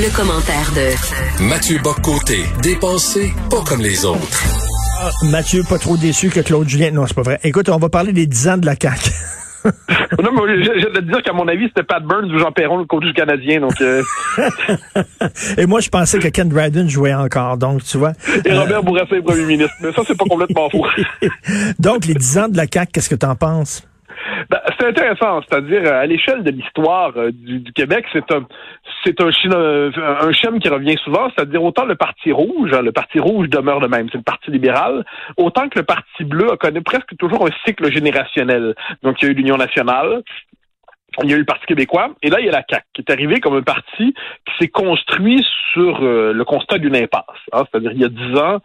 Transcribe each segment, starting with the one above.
Le commentaire de Mathieu Boccoté, dépensé pas comme les autres. Ah, Mathieu, pas trop déçu que Claude Julien. Non, c'est pas vrai. Écoute, on va parler des 10 ans de la CAQ. non, mais je, je vais te dire qu'à mon avis, c'était Pat Burns ou Jean Perron, le coach du Canadien. Donc, euh, Et moi, je pensais que Ken Dryden jouait encore. Donc, tu vois. et Robert Bourassa est premier ministre. Mais ça, c'est pas complètement faux. Donc, les 10 ans de la CAQ, qu'est-ce que t'en penses? Ben, c'est intéressant, c'est-à-dire euh, à l'échelle de l'histoire euh, du, Québec, c'est un c'est un, euh, un schéma qui revient souvent, c'est-à-dire autant le Parti rouge, hein, le Parti rouge demeure le même, c'est le Parti libéral, autant que le Parti bleu a connu presque toujours un cycle générationnel. Donc il y a eu l'Union nationale, il y a eu le Parti québécois, et là, il y a la CAQ, qui est arrivé comme un parti qui s'est construit sur euh, le constat d'une impasse. hein. C'est-à-dire, il y a dix ans,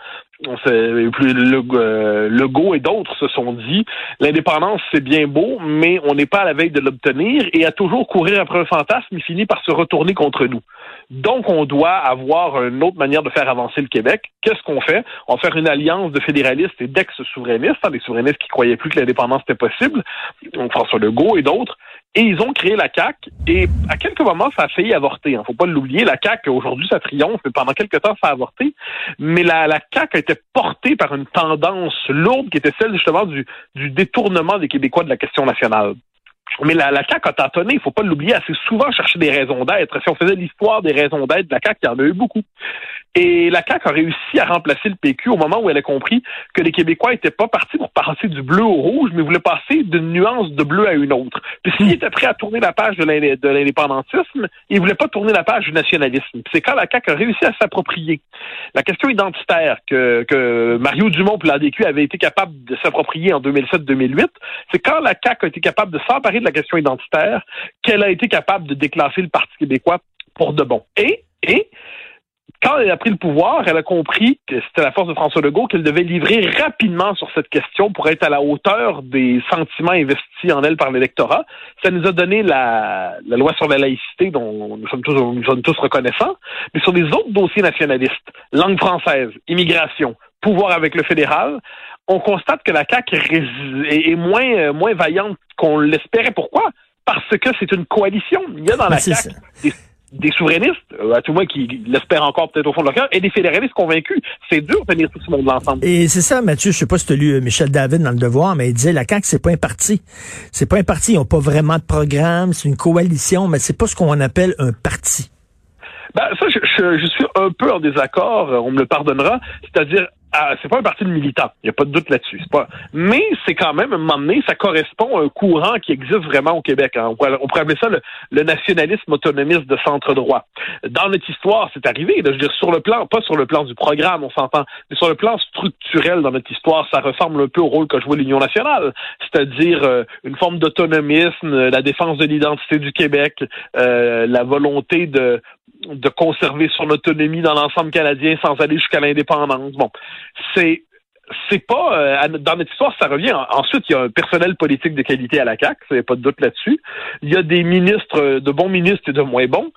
on le, euh, Legault et d'autres se sont dit, l'indépendance, c'est bien beau, mais on n'est pas à la veille de l'obtenir, et à toujours courir après un fantasme, il finit par se retourner contre nous. Donc, on doit avoir une autre manière de faire avancer le Québec. Qu'est-ce qu'on fait? On va faire une alliance de fédéralistes et d'ex-souverainistes, hein, des souverainistes qui croyaient plus que l'indépendance était possible, donc François Legault et d'autres. Et ils ont créé la CAQ. Et à quelques moments, ça a failli avorter. Hein. Faut pas l'oublier. La CAQ, aujourd'hui, ça triomphe, mais pendant quelques temps, ça a avorté. Mais la, la CAQ a été portée par une tendance lourde qui était celle, justement, du, du détournement des Québécois de la question nationale. Mais la, la CAQ a tâtonné, il faut pas l'oublier, assez souvent chercher des raisons d'être. Si on faisait l'histoire des raisons d'être de la CAQ, il y en a eu beaucoup. Et la CAQ a réussi à remplacer le PQ au moment où elle a compris que les Québécois n'étaient pas partis pour passer du bleu au rouge, mais voulaient passer d'une nuance de bleu à une autre. Puis s'ils étaient prêts à tourner la page de l'indé- de l'indépendantisme, ils voulaient pas tourner la page du nationalisme. C'est quand la CAQ a réussi à s'approprier la question identitaire que, que Mario Dumont et l'ADQ avaient été capables de s'approprier en 2007-2008, c'est quand la CAQ a été capable de s'emparer de la question identitaire qu'elle a été capable de déclasser le Parti québécois pour de bon. Et, et, quand elle a pris le pouvoir, elle a compris que c'était la force de François Legault qu'elle devait livrer rapidement sur cette question pour être à la hauteur des sentiments investis en elle par l'électorat. Ça nous a donné la, la loi sur la laïcité dont nous sommes tous, nous sommes tous reconnaissants, mais sur les autres dossiers nationalistes, langue française, immigration, pouvoir avec le fédéral, on constate que la CAQ est, moins, euh, moins vaillante qu'on l'espérait. Pourquoi? Parce que c'est une coalition. Il y a dans la CAQ des, des souverainistes, euh, à tout le moins qui l'espèrent encore peut-être au fond de leur cœur, et des fédéralistes convaincus. C'est dur de tenir tout ce monde ensemble. Et c'est ça, Mathieu, je sais pas si tu as lu euh, Michel David dans Le Devoir, mais il disait la CAQ, c'est pas un parti. C'est pas un parti, ils ont pas vraiment de programme, c'est une coalition, mais c'est pas ce qu'on appelle un parti. Ben, ça, je, je- je suis un peu en désaccord, euh, on me le pardonnera. C'est-à-dire, ah, c'est pas un parti de militants, il n'y a pas de doute là-dessus. Pas. Mais c'est quand même, à un moment donné, ça correspond à un courant qui existe vraiment au Québec. hein. On, pourrait, on pourrait appeler ça le, le nationalisme autonomiste de centre droit. Dans notre histoire, c'est arrivé. là, je veux dire, sur le plan, pas sur le plan du programme, on s'entend, mais sur le plan structurel dans notre histoire, ça ressemble un peu au rôle que jouait l'Union nationale, c'est-à-dire euh, une forme d'autonomisme, euh, la défense de l'identité du Québec, euh, la volonté de de conserver son autonomie dans l'ensemble canadien sans aller jusqu'à l'indépendance. Bon, c'est c'est pas euh, dans notre histoire ça revient. En- Ensuite, il y a un personnel politique de qualité à la CAC, il n'y a pas de doute là-dessus. Il y a des ministres, euh, de bons ministres et de moins bons.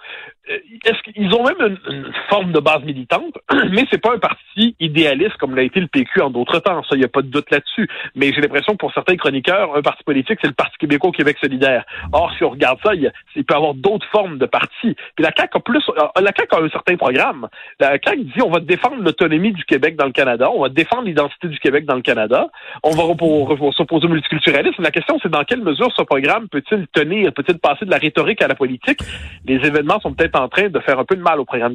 Euh, Est-ce qu'ils ont même une, forme de base militante, mais c'est pas un parti idéaliste comme l'a été le PQ en d'autres temps. Ça, il n'y a pas de doute là-dessus. Mais j'ai l'impression que pour certains chroniqueurs, un parti politique, c'est le Parti québécois Québec solidaire. Or, si on regarde ça, il, peut y avoir d'autres formes de partis. Puis la CAQ a plus, euh, la CAQ a un certain programme. La CAQ dit on va défendre l'autonomie du Québec dans le Canada, on va défendre l'identité du Québec dans le Canada, on va s'opposer au multiculturalisme. La question, c'est dans quelle mesure ce programme peut-il tenir, peut-il passer de la rhétorique à la politique? Les événements sont peut-être en train de faire un peu de mal au programme.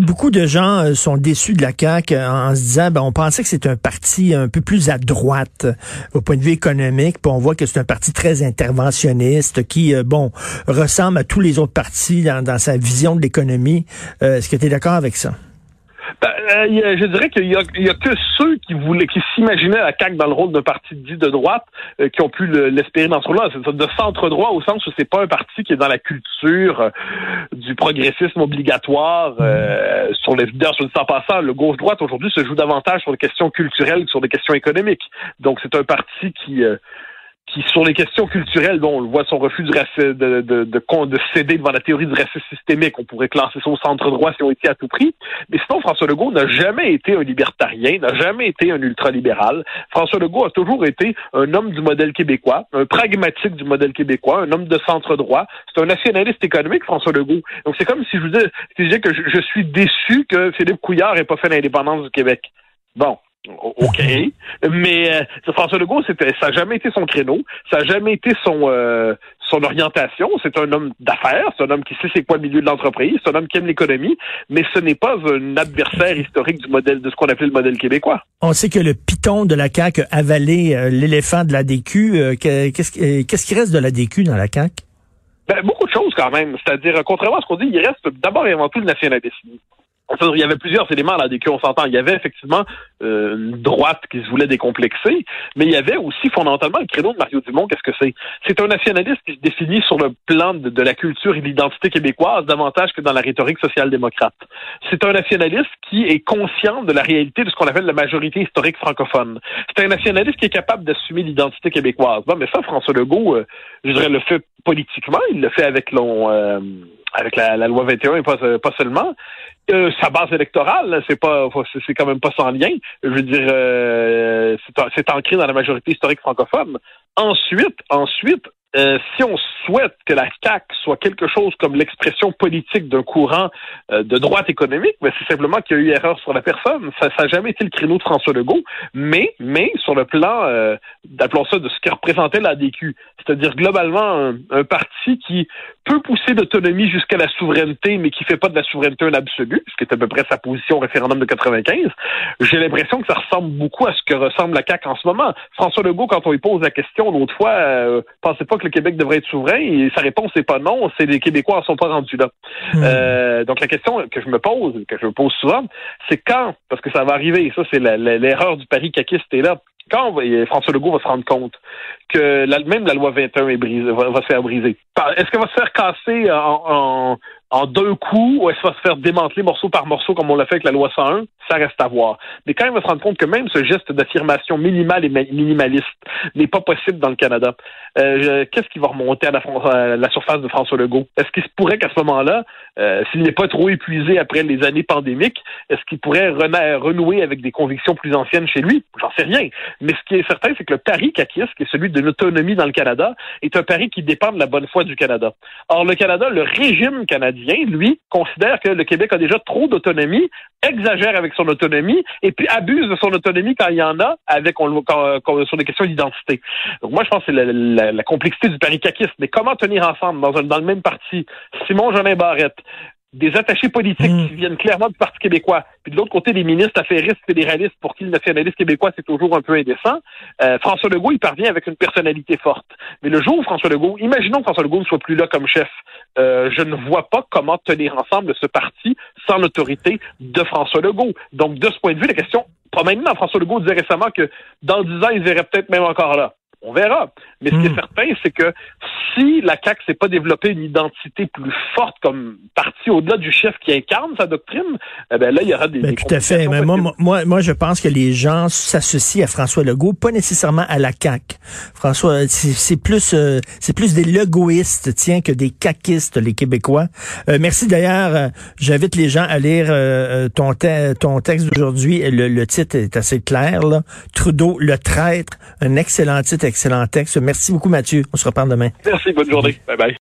Beaucoup de gens euh, sont déçus de la CAQ euh, en se disant, ben, on pensait que c'était un parti un peu plus à droite euh, au point de vue économique, puis on voit que c'est un parti très interventionniste qui, bon, ressemble à tous les autres partis dans, dans sa vision de l'économie. Est-ce que tu es d'accord avec ça? Ben, euh, je dirais qu'il y, a, que ceux qui voulaient, qui s'imaginaient la CAQ dans le rôle d'un parti dit de droite, euh, qui ont pu l'espérer dans ce rôle-là. C'est de centre droit au sens où c'est pas un parti qui est dans la culture euh, du progressisme obligatoire sur les leaders. Sur le temps passant, le gauche-droite aujourd'hui se joue davantage sur des questions culturelles que sur des questions économiques. Donc c'est un parti qui qui, sur les questions culturelles, bon, on le voit son refus de, de, de, de, céder devant la théorie du racisme systémique. On pourrait classer ça centre droit si on était à tout prix. Mais sinon, François Legault n'a jamais été un libertarien, n'a jamais été un ultralibéral. François Legault a toujours été un homme du modèle québécois, un pragmatique du modèle québécois, un homme de centre droit. C'est un nationaliste économique, François Legault. Donc, c'est comme si je vous disais que je, je suis déçu que Philippe Couillard n'ait pas fait l'indépendance du Québec. Bon, OK. Mais euh, François Legault, c'était, ça n'a jamais été son créneau, ça n'a jamais été son euh, son orientation. C'est un homme d'affaires, c'est un homme qui sait c'est quoi le milieu de l'entreprise, c'est un homme qui aime l'économie, mais ce n'est pas un adversaire historique du modèle de ce qu'on appelait le modèle québécois. On sait que le piton de la CAQ a avalé euh, l'éléphant de la DQ. qu'est-ce, qu'est-ce qui reste de la DQ dans la CAQ? Ben, beaucoup de choses quand même. C'est-à-dire, contrairement à ce qu'on dit, il reste d'abord et avant tout le nationalisme il y avait plusieurs éléments là desquels on s'entend. Il y avait effectivement euh, une droite qui se voulait décomplexer, mais il y avait aussi fondamentalement le créneau de Mario Dumont. Qu'est-ce que c'est? C'est un nationaliste qui se définit sur le plan de, la culture et de l'identité québécoise davantage que dans la rhétorique social-démocrate. C'est un nationaliste qui est conscient de la réalité de ce qu'on appelle la majorité historique francophone. C'est un nationaliste qui est capable d'assumer l'identité québécoise. Bon, mais ça, François Legault, euh, je dirais, le fait politiquement. Il le fait avec l'on. Euh, avec la, loi 21 et pas, pas seulement. Euh, sa base électorale, c'est pas, c'est quand même pas sans lien. Je veux dire, euh, c'est ancré dans la majorité historique francophone. Ensuite, ensuite, euh, si on souhaite que la CAC soit quelque chose comme l'expression politique d'un courant euh, de droite économique, ben c'est simplement qu'il y a eu erreur sur la personne. Ça n'a jamais été le créneau de François Legault, mais, mais sur le plan, euh, d'appelons ça, de ce qui représentait la DQ, c'est-à-dire globalement un, parti qui peut pousser d'autonomie jusqu'à la souveraineté, mais qui fait pas de la souveraineté un absolu, ce qui est à peu près sa position au référendum de 95. J'ai l'impression que ça ressemble beaucoup à ce que ressemble la CAC en ce moment. François Legault, quand on lui pose la question l'autre fois, euh, pensez pas que le Québec devrait être souverain, et sa réponse n'est pas non, c'est les Québécois en sont pas rendus là. Hmm. Euh, donc la question que je me pose, que je me pose souvent, c'est quand, parce que ça va arriver, ça c'est l'erreur du pari caquiste est là, quand François Legault va se rendre compte que même la loi 21 est va, se faire briser, est-ce qu'elle va se faire casser en, en deux coups ou est-ce va se faire démanteler morceau par morceau comme on l'a fait avec la loi 101? Ça reste à voir. Mais quand il va se rendre compte que même ce geste d'affirmation minimale et minimaliste n'est pas possible dans le Canada, euh, qu'est-ce qui va remonter à la, surface de François Legault? Est-ce qu'il se pourrait qu'à ce moment-là, euh, s'il n'est pas trop épuisé après les années pandémiques, est-ce qu'il pourrait renouer avec des convictions plus anciennes chez lui? J'en sais rien. Mais ce qui est certain, c'est que le pari caquiste, qui est celui de l'autonomie dans le Canada, est un pari qui dépend de la bonne foi du Canada. Or, le Canada, le régime canadien, lui, considère que le Québec a déjà trop d'autonomie, exagère avec son autonomie et puis abuse de son autonomie quand il y en a avec on, sur des questions d'identité. Donc moi, je pense que c'est la, complexité du paricaquisme. Mais comment tenir ensemble dans, un, dans le même parti? Simon Jolin Barrette, des attachés politiques mm. qui viennent clairement du Parti québécois, puis de l'autre côté, des ministres affairistes fédéralistes pour qui le nationaliste québécois, c'est toujours un peu indécent. Euh, François Legault, il parvient avec une personnalité forte. Mais le jour où François Legault, imaginons que François Legault ne soit plus là comme chef, euh, je ne vois pas comment tenir ensemble ce parti sans l'autorité de François Legault. Donc, de ce point de vue, la question, pas maintenant, François Legault disait récemment que dans dix ans, il verrait peut-être même encore là. On verra. Mais ce qui est hmm. certain, c'est que si la CAQ s'est pas développé une identité plus forte comme parti au-delà du chef qui incarne sa doctrine, eh ben là, il y aura des. Ben, tout à fait. Mais moi, moi, moi, je pense que les gens s'associent à François Legault, pas nécessairement à la CAQ. François, c'est plus, euh, c'est plus des legoïstes, tiens, que des caquistes, les Québécois. Euh, merci d'ailleurs. Euh, j'invite les gens à lire ton, ton texte d'aujourd'hui. Le, le titre est assez clair. Là. Trudeau, le traître, un excellent titre excellent texte. Merci beaucoup, Mathieu. On se reparle demain. Merci. Bonne journée. Bye bye.